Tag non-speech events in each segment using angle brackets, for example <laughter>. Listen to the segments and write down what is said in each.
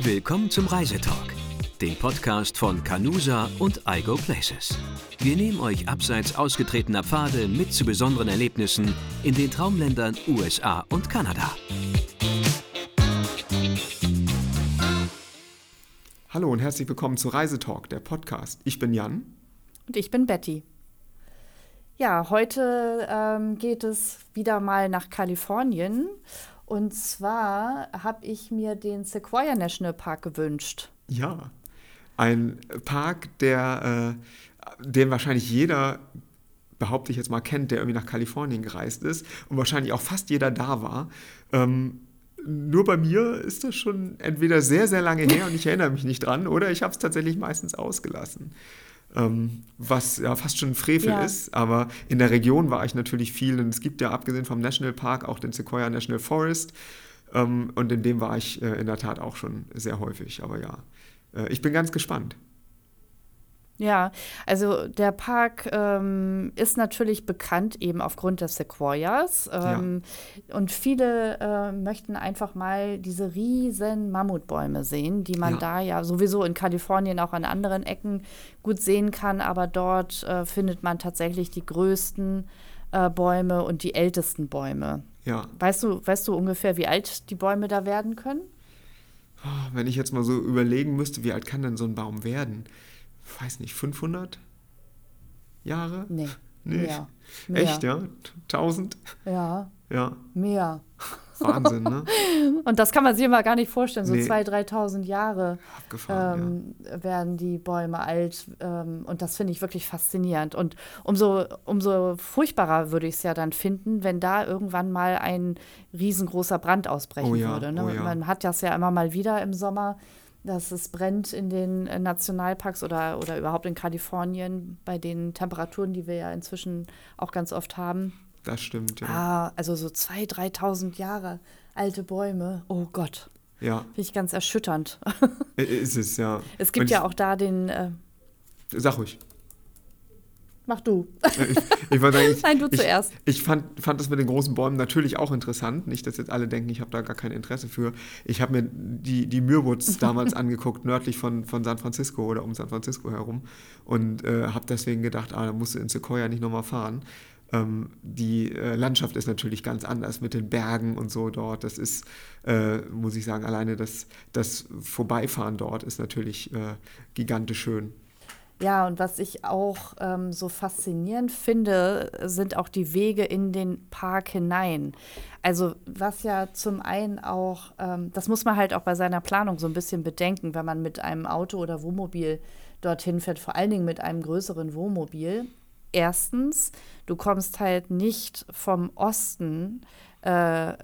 Willkommen zum Reisetalk, dem Podcast von Canusa und iGo Places. Wir nehmen euch abseits ausgetretener Pfade mit zu besonderen Erlebnissen in den Traumländern USA und Kanada. Hallo und herzlich willkommen zu Reisetalk, der Podcast. Ich bin Jan. Und ich bin Betty. Ja, heute ähm, geht es wieder mal nach Kalifornien. Und zwar habe ich mir den Sequoia National Park gewünscht. Ja, ein Park, der, äh, den wahrscheinlich jeder, behaupte ich jetzt mal, kennt, der irgendwie nach Kalifornien gereist ist und wahrscheinlich auch fast jeder da war. Ähm, nur bei mir ist das schon entweder sehr, sehr lange her und ich erinnere mich nicht dran oder ich habe es tatsächlich meistens ausgelassen ähm, was ja fast schon ein Frevel ja. ist. Aber in der Region war ich natürlich viel und es gibt ja abgesehen vom Nationalpark auch den Sequoia National Forest ähm, und in dem war ich äh, in der Tat auch schon sehr häufig. Aber ja, äh, ich bin ganz gespannt. Ja, also der Park ähm, ist natürlich bekannt eben aufgrund des Sequoias. Ähm, ja. Und viele äh, möchten einfach mal diese riesen Mammutbäume sehen, die man ja. da ja sowieso in Kalifornien auch an anderen Ecken gut sehen kann. Aber dort äh, findet man tatsächlich die größten äh, Bäume und die ältesten Bäume. Ja. Weißt du, weißt du ungefähr, wie alt die Bäume da werden können? Oh, wenn ich jetzt mal so überlegen müsste, wie alt kann denn so ein Baum werden? Weiß nicht, 500 Jahre? Nee. Nee. Mehr. Mehr. Echt, ja? 1000? Ja. Ja. Mehr. Wahnsinn, ne? <laughs> Und das kann man sich immer gar nicht vorstellen. So nee. 2.000, 3.000 Jahre ähm, ja. werden die Bäume alt. Ähm, und das finde ich wirklich faszinierend. Und umso, umso furchtbarer würde ich es ja dann finden, wenn da irgendwann mal ein riesengroßer Brand ausbrechen oh ja, würde. Ne? Oh ja. Man hat das ja immer mal wieder im Sommer dass es brennt in den äh, Nationalparks oder, oder überhaupt in Kalifornien bei den Temperaturen, die wir ja inzwischen auch ganz oft haben. Das stimmt, ja. Ah, also so 2.000, 3.000 Jahre alte Bäume. Oh Gott. Ja. Finde ich ganz erschütternd. Ist es, ja. Es gibt ja auch da den. Äh, Sag ruhig. Mach du. Ich, ich <laughs> Nein, du zuerst. Ich, fand, fand das mit den großen Bäumen natürlich auch interessant. Nicht, dass jetzt alle denken, ich habe da gar kein Interesse für. Ich habe mir die, die Myrwoods <laughs> damals angeguckt, nördlich von, von San Francisco oder um San Francisco herum. Und äh, habe deswegen gedacht, ah, da musst du in Sequoia nicht nochmal fahren. Ähm, die äh, Landschaft ist natürlich ganz anders mit den Bergen und so dort. Das ist, äh, muss ich sagen, alleine das, das Vorbeifahren dort ist natürlich äh, gigantisch schön. Ja, und was ich auch ähm, so faszinierend finde, sind auch die Wege in den Park hinein. Also was ja zum einen auch, ähm, das muss man halt auch bei seiner Planung so ein bisschen bedenken, wenn man mit einem Auto oder Wohnmobil dorthin fährt, vor allen Dingen mit einem größeren Wohnmobil. Erstens, du kommst halt nicht vom Osten äh,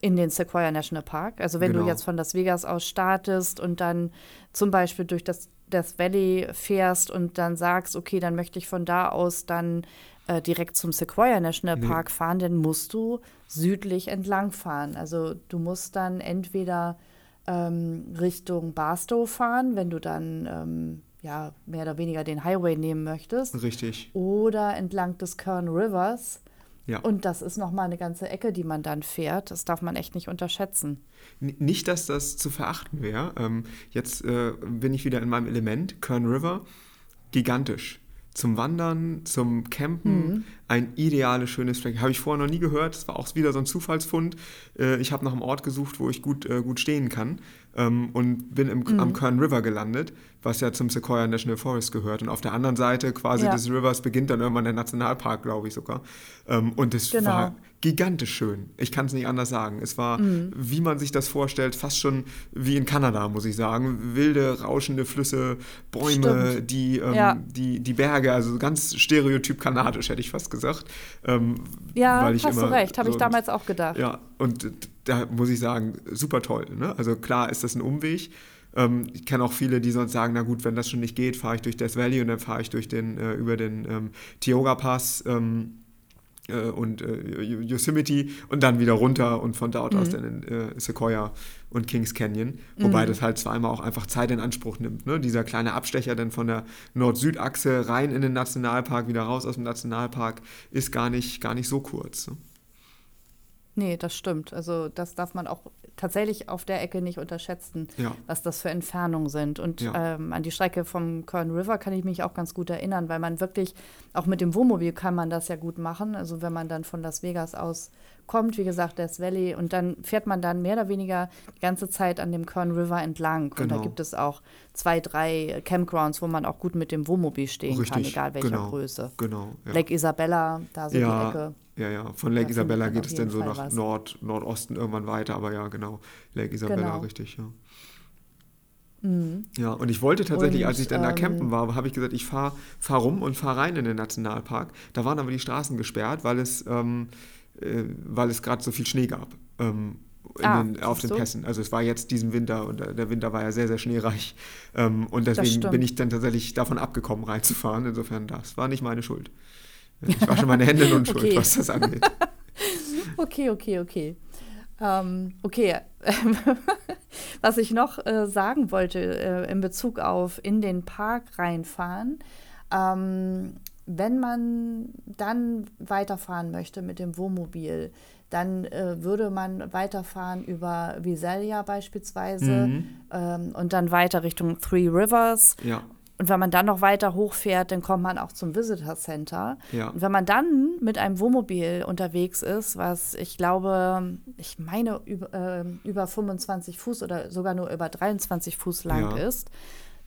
in den Sequoia National Park. Also wenn genau. du jetzt von Las Vegas aus startest und dann zum Beispiel durch das Death Valley fährst und dann sagst, okay, dann möchte ich von da aus dann äh, direkt zum Sequoia National Park nee. fahren, dann musst du südlich entlang fahren. Also du musst dann entweder ähm, Richtung Barstow fahren, wenn du dann ähm, ja mehr oder weniger den Highway nehmen möchtest. Richtig. Oder entlang des Kern Rivers. Ja. Und das ist nochmal eine ganze Ecke, die man dann fährt. Das darf man echt nicht unterschätzen. Nicht, dass das zu verachten wäre. Ähm, jetzt äh, bin ich wieder in meinem Element. Kern River, gigantisch. Zum Wandern, zum Campen, mhm. Ein ideales, schönes Fleck. Habe ich vorher noch nie gehört. Das war auch wieder so ein Zufallsfund. Äh, ich habe nach einem Ort gesucht, wo ich gut, äh, gut stehen kann ähm, und bin im, mhm. am Kern River gelandet, was ja zum Sequoia National Forest gehört. Und auf der anderen Seite quasi ja. des Rivers beginnt dann irgendwann der Nationalpark, glaube ich sogar. Ähm, und es genau. war gigantisch schön. Ich kann es nicht anders sagen. Es war, mhm. wie man sich das vorstellt, fast schon wie in Kanada, muss ich sagen. Wilde, rauschende Flüsse, Bäume, die, ähm, ja. die, die Berge, also ganz stereotyp kanadisch, hätte ich fast gesagt. Ähm, ja, hast du recht, habe so, ich damals auch gedacht. Ja, und da muss ich sagen, super toll. Ne? Also klar ist das ein Umweg. Ähm, ich kenne auch viele, die sonst sagen, na gut, wenn das schon nicht geht, fahre ich durch Death Valley und dann fahre ich durch den, äh, über den ähm, Tioga Pass ähm, äh, und äh, Yosemite und dann wieder runter und von dort mhm. aus dann in äh, Sequoia und Kings Canyon. Wobei mhm. das halt zweimal auch einfach Zeit in Anspruch nimmt. Ne? Dieser kleine Abstecher dann von der Nord-Süd-Achse rein in den Nationalpark, wieder raus aus dem Nationalpark, ist gar nicht, gar nicht so kurz. Ne? Nee, das stimmt. Also das darf man auch tatsächlich auf der Ecke nicht unterschätzen, Ja. was das für Entfernungen sind. Und Ja. ähm, an die Strecke vom Kern River kann ich mich auch ganz gut erinnern, weil man wirklich, auch mit dem Wohnmobil kann man das ja gut machen. Also wenn man dann von Las Vegas aus kommt, wie gesagt, Death Valley, und dann fährt man dann mehr oder weniger die ganze Zeit an dem Kern River entlang. Und da Genau. gibt es auch zwei, drei Campgrounds, wo man auch gut mit dem Wohnmobil stehen kann, Richtig, egal welcher genau. Größe. Genau. Ja. Lake Isabella, da so die Ecke. Ja, ja. Von Lake Da Isabella geht es dann so Fall nach was. Nord, Nordosten irgendwann weiter, aber ja, genau. Lake Isabella, Genau. richtig, ja. Ja, und ich wollte tatsächlich, Und, als ich dann da ähm, campen war, habe ich gesagt, ich fahre fahr rum und fahre rein in den Nationalpark. Da waren aber die Straßen gesperrt, weil es, ähm, äh, weil es gerade so viel Schnee gab. Ähm, Ah, den, auf den? Pässen. Also es war jetzt diesen Winter und der der Winter war ja sehr, sehr schneereich. Ähm, und deswegen bin ich dann tatsächlich davon abgekommen, reinzufahren. Insofern, das war nicht meine Schuld. Ich wasche meine Hände Unschuld, <laughs> Okay. was das angeht. <laughs> Okay, okay, okay. Ähm, okay, <laughs> was ich noch äh, sagen wollte äh, in Bezug auf in den Park reinfahren, ähm, wenn man dann weiterfahren möchte mit dem Wohnmobil, dann äh, würde man weiterfahren über Visalia beispielsweise Mhm. ähm, und dann weiter Richtung Three Rivers. Ja, Und wenn man dann noch weiter hochfährt, dann kommt man auch zum Visitor Center. ja. Und wenn man dann mit einem Wohnmobil unterwegs ist, was ich glaube, ich meine über, äh, über 25 Fuß oder sogar nur über 23 Fuß lang Ja. ist,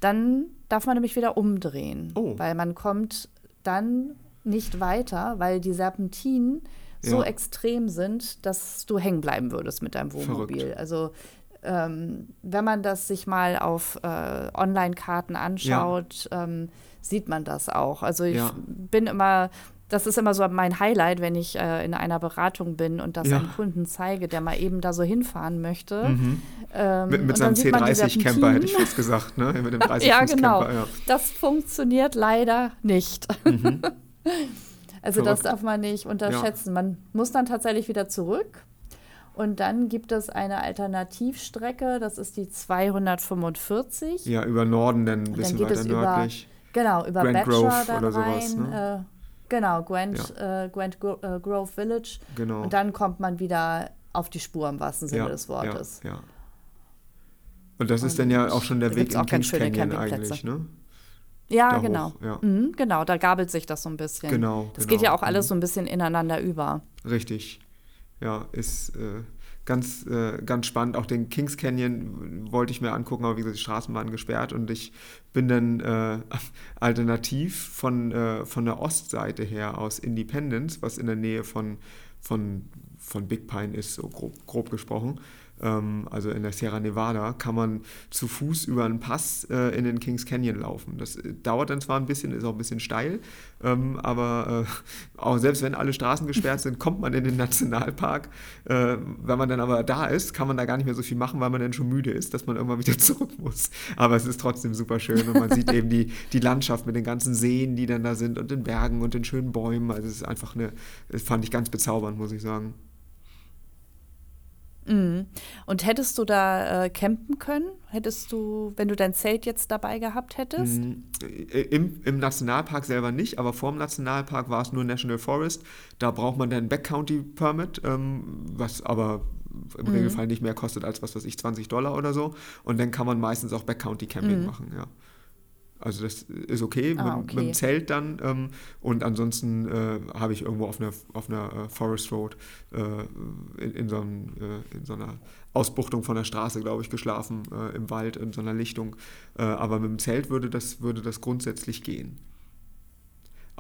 dann darf man nämlich wieder umdrehen, Oh. weil man kommt dann nicht weiter, weil die Serpentinen so Ja. extrem sind, dass du hängen bleiben würdest mit deinem Wohnmobil. Verrückt. Also ähm, wenn man das sich mal auf äh, Online-Karten anschaut, ähm, sieht man das auch. Also ich Ja. bin immer, das ist immer so mein Highlight, wenn ich äh, in einer Beratung bin und das Ja. einem Kunden zeige, der mal eben da so hinfahren möchte. Mhm. Ähm, Mit, mit seinem dann sieht man die C30-Camper hätte ich fast gesagt, ne? Mit dem 30 <laughs> Ja, genau. Ja. Das funktioniert leider nicht. Mhm. <laughs> also das Verrückt. darf man nicht unterschätzen. Man muss dann tatsächlich wieder zurück. Und dann gibt es eine Alternativstrecke, das ist die 245. Ja, über Norden dann ein dann bisschen geht weiter es über- nördlich. Genau, über Grand Bachelor Grove dann oder rein. sowas, ne? äh, genau, Grand, äh, Grand Gro äh, Grove Village. Genau. Und dann kommt man wieder auf die Spur im wahrsten Sinne ja, des Wortes. Ja, ja. Und das ist dann ja auch schon der Weg in Kings Canyon eigentlich, ne? Ja, Da hoch, genau. ja. Mhm, genau, da gabelt sich das so ein bisschen. Genau, Das genau. geht ja auch alles Mhm. so ein bisschen ineinander über. Richtig. Ja, ist äh, ganz, äh, ganz spannend. Auch den Kings Canyon wollte ich mir angucken, aber wie gesagt, die Straßen waren gesperrt und ich bin dann äh, <laughs> alternativ von, äh, von der Ostseite her aus Independence, was in der Nähe von, von, von Big Pine ist, so grob, grob gesprochen. Ähm, also in der Sierra Nevada, kann man zu Fuß über einen Pass äh, in den Kings Canyon laufen. Das äh, dauert dann zwar ein bisschen, ist auch ein bisschen steil, ähm, aber äh, auch selbst wenn alle Straßen gesperrt sind, kommt man in den Nationalpark. Äh, wenn man dann aber da ist, kann man da gar nicht mehr so viel machen, weil man dann schon müde ist, dass man irgendwann wieder <laughs> zurück muss. Aber es ist trotzdem super schön und man sieht eben die, die Landschaft mit den ganzen Seen, die dann da sind und den Bergen und den schönen Bäumen. Also es ist einfach eine, fand ich ganz bezaubernd, muss ich sagen. Mhm. Und hättest du da äh, campen können? Hättest du, wenn du dein Zelt jetzt dabei gehabt hättest? Mm, Im, Im Nationalpark selber nicht, aber vor dem Nationalpark war es nur National Forest. Da braucht man dann Backcounty-Permit, ähm, was aber im Mhm. Regelfall nicht mehr kostet als, was weiß ich, 20 Dollar oder so. Und dann kann man meistens auch Backcounty-Camping Mhm. machen, ja. Also das ist okay, Ah, mit, okay. mit dem Zelt dann. Ähm, und ansonsten äh, habe ich irgendwo auf einer, auf einer äh, Forest Road äh, in, in, so einem, äh, in so einer Ausbuchtung von der Straße, glaube ich, geschlafen, äh, im Wald, in so einer Lichtung. Äh, aber mit dem Zelt würde das, würde das grundsätzlich gehen.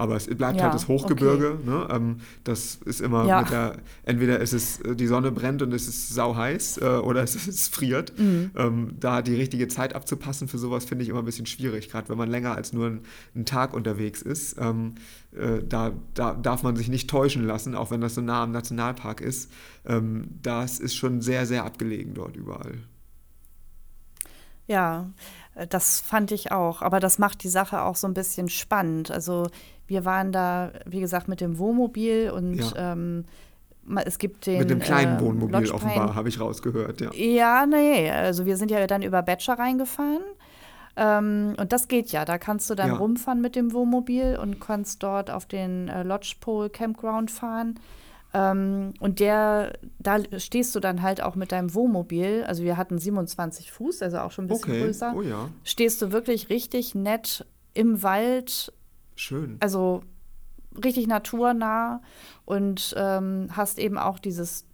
Aber es bleibt Ja, halt das Hochgebirge. Ne? Ähm, das ist immer Ja. mit der, entweder ist es äh, die Sonne brennt und es ist sau heiß äh, oder es, <laughs> es friert. Mhm. Ähm, da die richtige Zeit abzupassen für sowas finde ich immer ein bisschen schwierig, gerade wenn man länger als nur ein- einen Tag unterwegs ist. Ähm, äh, da, da darf man sich nicht täuschen lassen, auch wenn das so nah am Nationalpark ist. Ähm, das ist schon sehr, sehr abgelegen dort überall. Ja, äh, das fand ich auch. Aber das macht die Sache auch so ein bisschen spannend. Also wir waren da, wie gesagt, mit dem Wohnmobil und Ja. ähm, es gibt den Mit dem kleinen ähm, Wohnmobil Lodge Pine- offenbar, habe ich rausgehört. Ja. Ja, nee, also wir sind ja dann über Bachelor reingefahren. Ähm, und das geht ja. Da kannst du dann Ja. rumfahren mit dem Wohnmobil und kannst dort auf den äh, Lodge Pole Campground fahren. Ähm, und der, da stehst du dann halt auch mit deinem Wohnmobil, also wir hatten 27 Fuß, also auch schon ein bisschen Okay, größer. oh ja. Stehst du wirklich richtig nett im Wald, Schön. also richtig naturnah und ähm, hast eben auch dieses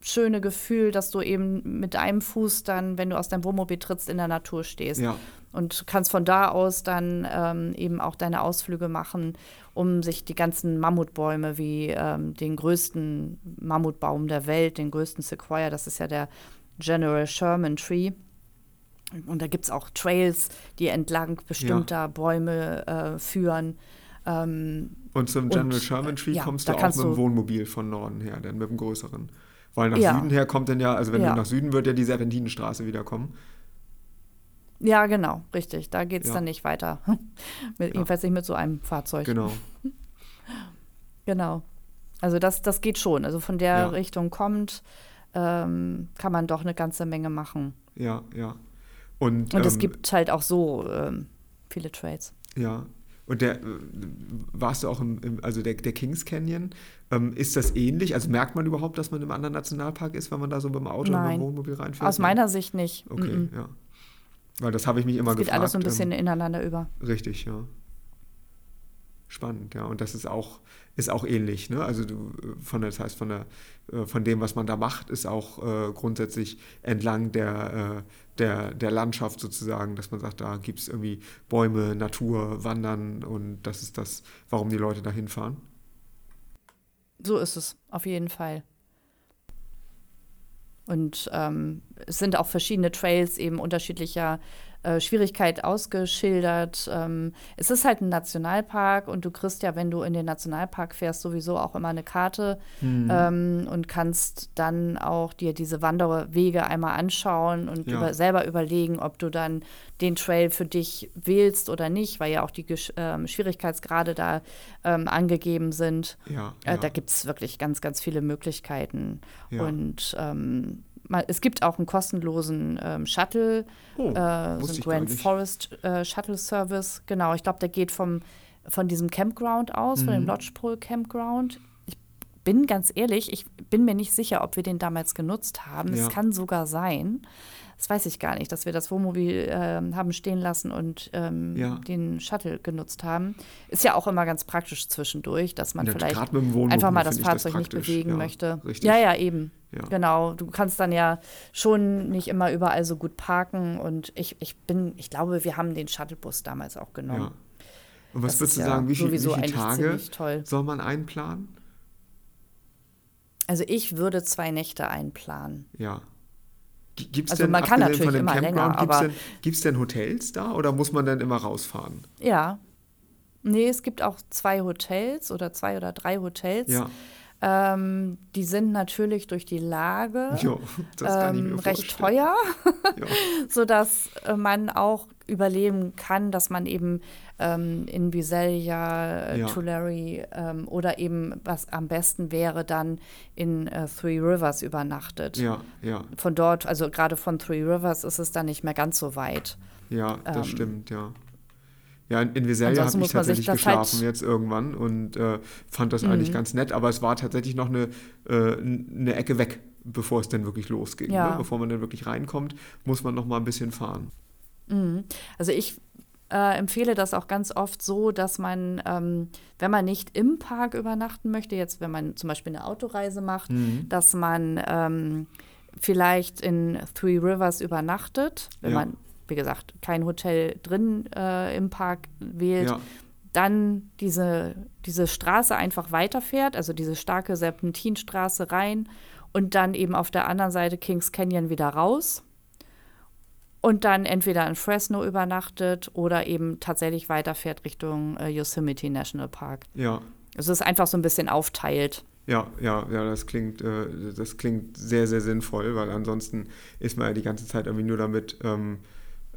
schöne Gefühl, dass du eben mit einem Fuß dann, wenn du aus deinem Wohnmobil trittst, in der Natur stehst. Ja, Und kannst von da aus dann ähm, eben auch deine Ausflüge machen, um sich die ganzen Mammutbäume wie ähm, den größten Mammutbaum der Welt, den größten Sequoia, das ist ja der General Sherman Tree. Und da gibt es auch Trails, die entlang bestimmter Bäume äh, führen. Ähm, und zum Und, General Sherman Tree ja, kommst du auch mit dem Wohnmobil von Norden her, dann mit dem größeren. Weil nach Ja. Süden her kommt dann ja, also wenn Ja. du nach Süden wird ja die Serpentinenstraße wieder kommen. Ja, genau, richtig. Da geht es Ja. dann nicht weiter. <laughs> mit, Jedenfalls nicht mit so einem Fahrzeug. Genau. <laughs> Genau. Also das, das geht schon. Also von der Ja. Richtung kommt, ähm, kann man doch eine ganze Menge machen. Ja, ja. Und, Und es ähm, gibt halt auch so ähm, viele Trades. Ja. Und der, äh, warst du auch im, im also der, der Kings Canyon, ähm, ist das ähnlich? Also merkt man überhaupt, dass man im anderen Nationalpark ist, wenn man da so mit dem Auto oder Nein. dem Wohnmobil reinfährt? Aus meiner Sicht nicht. Okay, Mm-mm. ja. Weil das habe ich mich immer geht gefragt. alles so ein bisschen ähm, ineinander über. Richtig, ja. Spannend, ja. Und das ist auch, ist auch ähnlich, ne? Also du, von der, das heißt, von der, äh, von dem, was man da macht, ist auch äh, grundsätzlich entlang der, äh, der, der Landschaft sozusagen, dass man sagt, da gibt es irgendwie Bäume, Natur, Wandern und das ist das, warum die Leute da hinfahren. So ist es, auf jeden Fall. Und ähm, es sind auch verschiedene Trails eben unterschiedlicher äh, Schwierigkeit ausgeschildert. Ähm, es ist halt ein Nationalpark und du kriegst ja, wenn du in den Nationalpark fährst, sowieso auch immer eine Karte Mhm. ähm, und kannst dann auch dir diese Wanderwege einmal anschauen und Ja. über, selber überlegen, ob du dann den Trail für dich wählst oder nicht, weil ja auch die Gesch ähm, Schwierigkeitsgrade da ähm, angegeben sind. Ja, Äh, ja. Da gibt es wirklich ganz, ganz viele Möglichkeiten. Und ähm, mal, es gibt auch einen kostenlosen ähm, Shuttle, Oh, äh, so einen Grand. Forest äh, Shuttle Service. Genau, ich glaube, der geht vom, von diesem Campground aus, von dem Mhm. Lodgepole Campground. Ich bin ganz ehrlich, ich bin mir nicht sicher, ob wir den damals genutzt haben. Ja. Es kann sogar sein. Das weiß ich gar nicht, dass wir das Wohnmobil ähm, haben stehen lassen und ähm, Ja. den Shuttle genutzt haben. Ist ja auch immer ganz praktisch zwischendurch, dass man Ja, vielleicht einfach mal das ich das Fahrzeug nicht bewegen Ja, möchte. richtig. Ja, ja, eben. Ja. Genau. Du kannst dann ja schon nicht immer überall so gut parken. Und ich, ich bin, ich glaube, wir haben den Shuttlebus damals auch genommen. Ja. Und was Das würdest du ja sagen, wie, viel, wie viele Tage soll man einplanen? Also ich würde zwei Nächte einplanen. Ja. Gibt es Also denn, man kann natürlich immer länger, Campground, gibt's aber- denn, gibt's denn Hotels da oder muss man dann immer rausfahren? Ja. Nee, es gibt auch zwei Hotels oder zwei oder drei Hotels. Ja, Ähm, die sind natürlich durch die Lage <laughs> jo, ähm, recht teuer. <laughs> Sodass äh, man auch überleben kann, dass man eben ähm, in Visalia, äh, Ja. Tulare ähm, oder eben, was am besten wäre, dann in äh, Three Rivers übernachtet. ja, ja, Von dort, also gerade von Three Rivers ist es dann nicht mehr ganz so weit. ja, das Ähm, stimmt, ja. Ja, in, in ansonsten habe ich tatsächlich halt- geschlafen jetzt irgendwann und äh, fand das eigentlich Mhm. ganz nett, aber es war tatsächlich noch eine, äh, eine Ecke weg, bevor es dann wirklich losging. Ja. Ne? Bevor man dann wirklich reinkommt, muss man noch mal ein bisschen fahren. Mhm. Also ich äh, empfehle das auch ganz oft so, dass man, ähm, wenn man nicht im Park übernachten möchte, jetzt wenn man zum Beispiel eine Autoreise macht, Mhm. dass man ähm, vielleicht in Three Rivers übernachtet, wenn Ja. man, wie gesagt, kein Hotel drin äh, im Park wählt, Ja, dann diese, diese Straße einfach weiterfährt, also diese starke Serpentinstraße rein und dann eben auf der anderen Seite Kings Canyon wieder raus und dann entweder in Fresno übernachtet oder eben tatsächlich weiterfährt Richtung äh, Yosemite National Park. ja, Also es ist einfach so ein bisschen aufteilt. Ja, ja, ja, das klingt, äh, das klingt sehr, sehr sinnvoll, weil ansonsten ist man ja die ganze Zeit irgendwie nur damit ähm,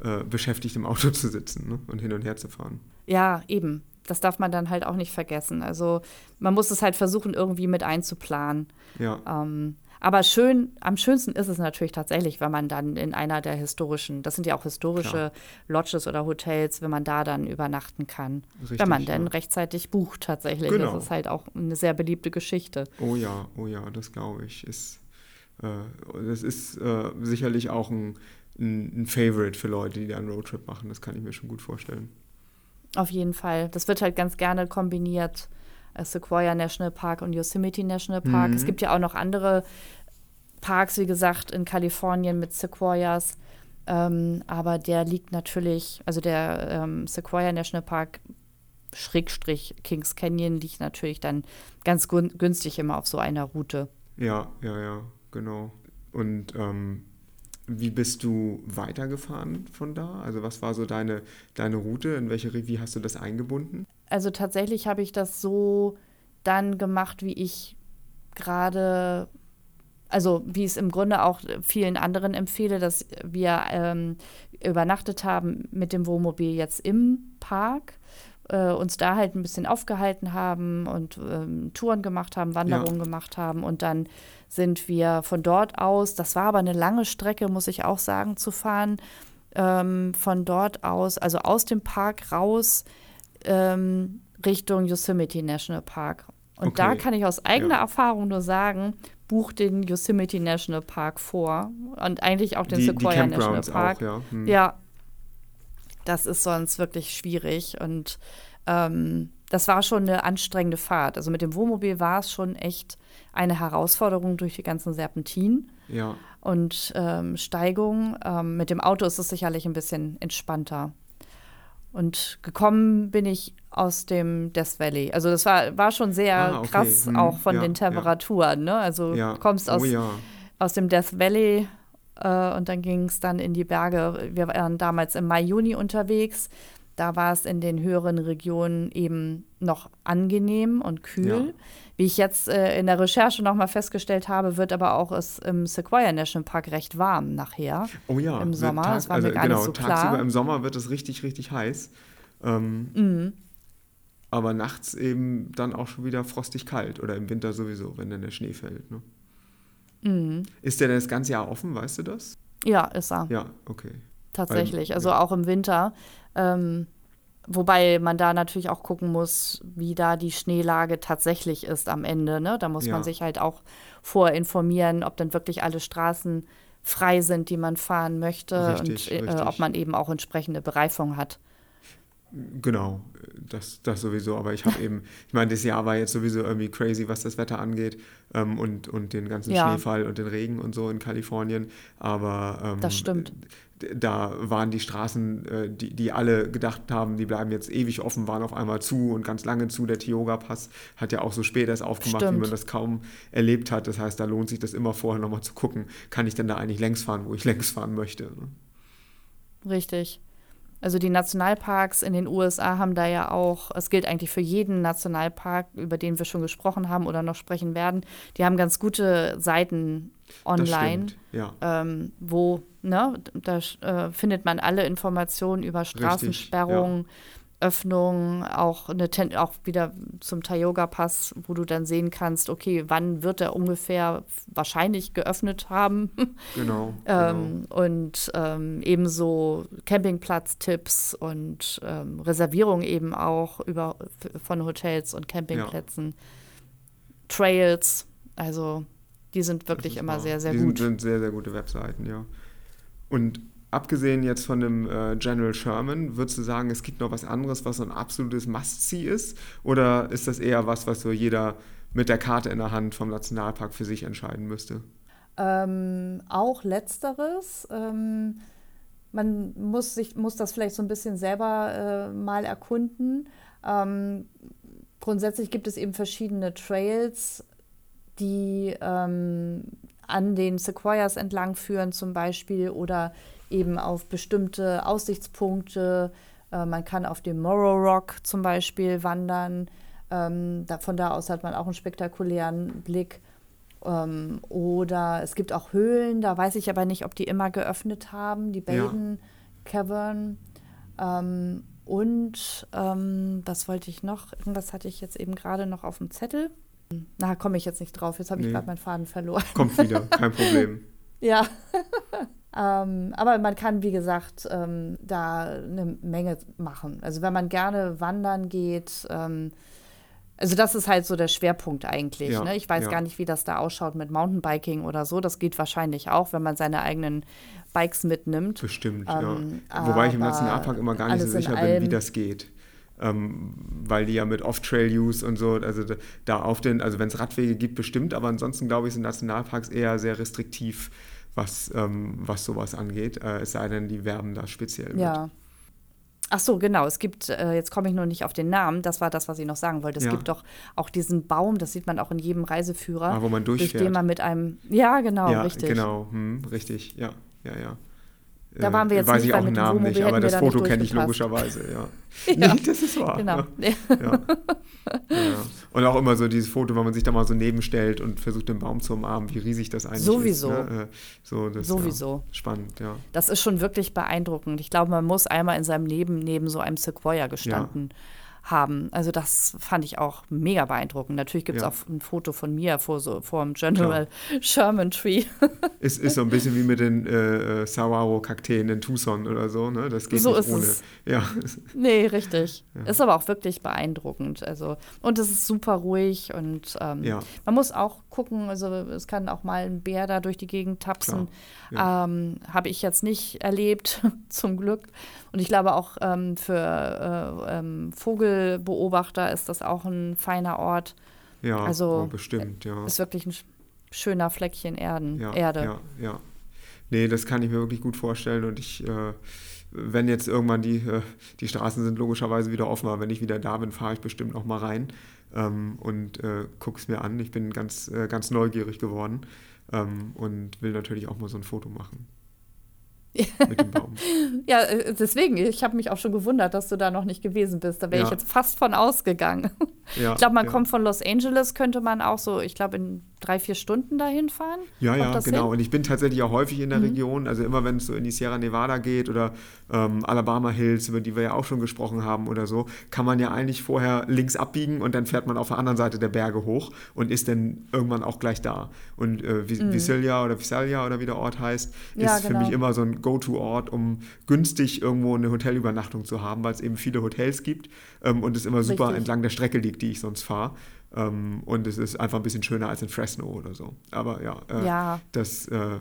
äh, beschäftigt, im Auto <laughs> zu sitzen ne? und hin und her zu fahren. Ja, eben. Das darf man dann halt auch nicht vergessen. Also man muss es halt versuchen, irgendwie mit einzuplanen. Ja, Ähm, Aber schön, am schönsten ist es natürlich tatsächlich, wenn man dann in einer der historischen, das sind ja auch historische Klar. Lodges oder Hotels, wenn man da dann übernachten kann. Richtig, wenn man denn ja. rechtzeitig bucht tatsächlich. Genau. Das ist halt auch eine sehr beliebte Geschichte. Oh ja, oh ja, das glaube ich. Ist, äh, das ist äh, sicherlich auch ein, ein, ein Favorite für Leute, die da einen Roadtrip machen. Das kann ich mir schon gut vorstellen. Auf jeden Fall. Das wird halt ganz gerne kombiniert. Äh, Sequoia National Park und Yosemite National Park. Mhm. Es gibt ja auch noch andere Parks, wie gesagt, in Kalifornien mit Sequoias. Ähm, aber der liegt natürlich, also der ähm, Sequoia National Park Schrägstrich Kings Canyon liegt natürlich dann ganz günstig immer auf so einer Route. Ja, ja, ja, genau. Und ähm, wie bist du weitergefahren von da? Also was war so deine, deine Route? In welche wie hast du das eingebunden? Also tatsächlich habe ich das so dann gemacht, wie ich gerade, also wie es im Grunde auch vielen anderen empfehle, dass wir ähm, übernachtet haben mit dem Wohnmobil jetzt im Park äh, uns da halt ein bisschen aufgehalten haben und ähm, Touren gemacht haben, Wanderungen ja. gemacht haben und dann sind wir von dort aus, das war aber eine lange Strecke, muss ich auch sagen, zu fahren, ähm, von dort aus, also aus dem Park raus ähm, Richtung Yosemite National Park. Und okay. da kann ich aus eigener ja. Erfahrung nur sagen, buch den Yosemite National Park vor und eigentlich auch den die, Sequoia die National Park. Auch, ja. Hm. ja, das ist sonst wirklich schwierig und ähm, das war schon eine anstrengende Fahrt. Also mit dem Wohnmobil war es schon echt eine Herausforderung durch die ganzen Serpentinen ja. und ähm, Steigungen. Ähm, mit dem Auto ist es sicherlich ein bisschen entspannter. Und gekommen bin ich aus dem Death Valley. Also das war, war schon sehr ah, okay. krass, hm, auch von ja, den Temperaturen. Ja. Ne? Also du kommst aus, oh, aus dem Death Valley äh, und dann ging es dann in die Berge. Wir waren damals im Mai, Juni unterwegs. Da war es in den höheren Regionen eben noch angenehm und kühl. Ja. Wie ich jetzt äh, in der Recherche nochmal festgestellt habe, wird aber auch es im Sequoia National Park recht warm nachher. Oh ja, im Sommer. Tag, das war also, mir gar genau, nicht so tagsüber klar. im Sommer wird es richtig, richtig heiß. Ähm, mhm. Aber nachts eben dann auch schon wieder frostig kalt oder im Winter sowieso, wenn dann der Schnee fällt. Ne? Mhm. Ist der denn das ganze Jahr offen, weißt du das? Ja, ist er. Ja, okay. Tatsächlich, Weil, also ja. auch im Winter. Ähm, wobei man da natürlich auch gucken muss, wie da die Schneelage tatsächlich ist am Ende. Ne? Da muss ja. man sich halt auch vorinformieren, ob dann wirklich alle Straßen frei sind, die man fahren möchte richtig, und äh, ob man eben auch entsprechende Bereifung hat. Genau, das, das sowieso. Aber ich habe eben, <laughs> ich meine, das Jahr war jetzt sowieso irgendwie crazy, was das Wetter angeht ähm, und, und den ganzen ja. Schneefall und den Regen und so in Kalifornien. Aber ähm, das stimmt. Da waren die Straßen, äh, die, die alle gedacht haben, die bleiben jetzt ewig offen, waren auf einmal zu und ganz lange zu. Der Tioga-Pass hat ja auch so spät erst aufgemacht, stimmt. wie man das kaum erlebt hat. Das heißt, da lohnt sich das immer vorher nochmal zu gucken, kann ich denn da eigentlich längs fahren, wo ich <laughs> längs fahren möchte. Ne? Richtig. Also die Nationalparks in den USA haben da ja auch, es gilt eigentlich für jeden Nationalpark, über den wir schon gesprochen haben oder noch sprechen werden, die haben ganz gute Seiten online, ja. ähm, wo, ne, da äh, findet man alle Informationen über Straßensperrungen. Richtig, ja Öffnung, auch, eine auch wieder zum Tioga-Pass, wo du dann sehen kannst, okay, wann wird er ungefähr wahrscheinlich geöffnet haben. <laughs> Genau. ähm, genau. Und ähm, ebenso Campingplatz-Tipps und ähm, Reservierung eben auch über, von Hotels und Campingplätzen. Ja. Trails, also die sind wirklich immer wahr. sehr, sehr die gut. Die sind sehr, sehr gute Webseiten, ja. Und abgesehen jetzt von dem äh, General Sherman, würdest du sagen, es gibt noch was anderes, was so ein absolutes Must-See ist? Oder ist das eher was, was so jeder mit der Karte in der Hand vom Nationalpark für sich entscheiden müsste? Ähm, auch letzteres. Ähm, man muss, sich, muss das vielleicht so ein bisschen selber äh, mal erkunden. Ähm, grundsätzlich gibt es eben verschiedene Trails, die ähm, an den Sequoias entlang führen zum Beispiel oder eben auf bestimmte Aussichtspunkte. Äh, man kann auf dem Morrow Rock zum Beispiel wandern. Ähm, da, von da aus hat man auch einen spektakulären Blick. Ähm, oder es gibt auch Höhlen, da weiß ich aber nicht, ob die immer geöffnet haben, die Baden ja. Cavern. Ähm, und ähm, was wollte ich noch? Irgendwas hatte ich jetzt eben gerade noch auf dem Zettel. Na, komme ich jetzt nicht drauf. Jetzt habe ich Nee. gerade meinen Faden verloren. Kommt wieder, kein <laughs> Problem. Ja. Ähm, aber man kann, wie gesagt, ähm, da eine Menge machen. Also wenn man gerne wandern geht, ähm, also das ist halt so der Schwerpunkt eigentlich. Ja, ne? Ich weiß ja. gar nicht, wie das da ausschaut mit Mountainbiking oder so. Das geht wahrscheinlich auch, wenn man seine eigenen Bikes mitnimmt. Bestimmt, Ähm, ja. Wobei ich im Nationalpark immer gar nicht so sicher bin, wie das geht. Ähm, weil die ja mit Off-Trail-Use und so, also da auf den, also wenn es Radwege gibt, bestimmt, aber ansonsten glaube ich, sind Nationalparks eher sehr restriktiv, was, ähm, was sowas angeht. Äh, es sei denn, die werben da speziell mit. Ja. Ach so, genau. Es gibt, äh, jetzt komme ich nur nicht auf den Namen, das war das, was ich noch sagen wollte. Es Ja. gibt doch auch diesen Baum, das sieht man auch in jedem Reiseführer, Ah, wo man durch durchfährt. den man mit einem, ja, genau, ja, richtig. genau, hm, richtig, ja, ja, ja. Da waren wir jetzt Weiß nicht, ich auch den Namen nicht, aber das Foto kenne ich logischerweise, ja. <laughs> Ja. Nee, <laughs> das ist wahr. Genau. Ja. Ja. Und auch immer so dieses Foto, wenn man sich da mal so nebenstellt und versucht, den Baum zu umarmen, wie riesig das eigentlich Sowieso. ist. Ne? Äh, So, das, Sowieso. Spannend, ja. Das ist schon wirklich beeindruckend. Ich glaube, man muss einmal in seinem Leben neben so einem Sequoia gestanden haben. Also das fand ich auch mega beeindruckend. Natürlich gibt es Ja. auch ein Foto von mir vor, so, vor dem General Sherman Tree. <laughs> Ist, ist so ein bisschen wie mit den äh, äh, Saguaro-Kakteen in Tucson oder so, ne? Das geht So nicht ist ohne. es. Ja, Nee, richtig. Ist aber auch wirklich beeindruckend. Also, und es ist super ruhig und ähm, Ja. man muss auch gucken, also es kann auch mal ein Bär da durch die Gegend tapsen. Klar, Ähm, Habe ich jetzt nicht erlebt, <laughs> zum Glück. Und ich glaube auch ähm, für äh, ähm, Vogelbeobachter ist das auch ein feiner Ort. ja Also, oh, bestimmt, ja. Ist wirklich ein sch- schöner Fleckchen Erden, ja, Erde. Ja, ja. Nee, das kann ich mir wirklich gut vorstellen und ich, äh, wenn jetzt irgendwann die, äh, die Straßen sind logischerweise wieder offen, aber wenn ich wieder da bin, fahre ich bestimmt noch mal rein ähm, und äh, gucke es mir an. Ich bin ganz, äh, ganz neugierig geworden ähm, und will natürlich auch mal so ein Foto machen. <laughs> Mit dem Baum. Ja, äh, deswegen, ich habe mich auch schon gewundert, dass du da noch nicht gewesen bist. Da wäre ich Ja. jetzt fast von ausgegangen. Ja, Ich glaube, man ja. kommt von Los Angeles, könnte man auch so, ich glaube, in drei, vier Stunden dahin fahren. Ja, ja, genau. hin? Mhm. Und ich bin tatsächlich auch häufig in der Region. Also immer, wenn es so in die Sierra Nevada geht oder ähm, Alabama Hills, über die wir ja auch schon gesprochen haben oder so, kann man ja eigentlich vorher links abbiegen und dann fährt man auf der anderen Seite der Berge hoch und ist dann irgendwann auch gleich da. Und äh, Vis- Visalia oder Visalia oder wie der Ort heißt, ist Mhm. Ja, für genau. mich immer so ein Go-To-Ort, um günstig irgendwo eine Hotelübernachtung zu haben, weil es eben viele Hotels gibt ähm, und es immer super Richtig. entlang der Strecke liegt, die ich sonst fahre. Ähm, und es ist einfach ein bisschen schöner als in Fresno oder so. Aber ja, äh, Ja. das, äh,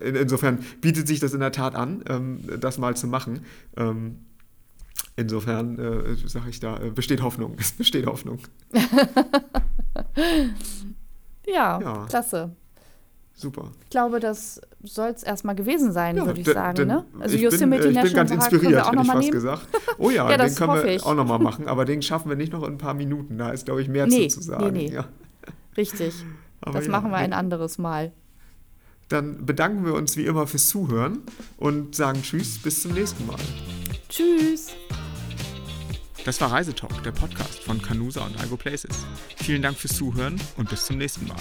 in, insofern bietet sich das in der Tat an, ähm, das mal zu machen. Ähm, insofern äh, sage ich da, äh, besteht Hoffnung. <laughs> Es besteht Hoffnung. <laughs> Ja, Ja. klasse. Super. Ich glaube, das soll es erstmal gewesen sein, Ja, würde ich sagen. ne? Also ich, bin, Yosemite äh, ich bin ganz Park inspiriert, hätte ich fast nehmen. gesagt. Oh ja, <laughs> Ja, den das können wir ich. auch nochmal machen, aber den schaffen wir nicht noch in ein paar Minuten. Da ist, glaube ich, mehr Nee, zu, zu sagen. nee, nee. Ja. Richtig. Aber das machen wir nee. ein anderes Mal. Dann bedanken wir uns wie immer fürs Zuhören und sagen Tschüss, bis zum nächsten Mal. Tschüss. Das war Reisetalk, der Podcast von Canusa und Algo Places. Vielen Dank fürs Zuhören und bis zum nächsten Mal.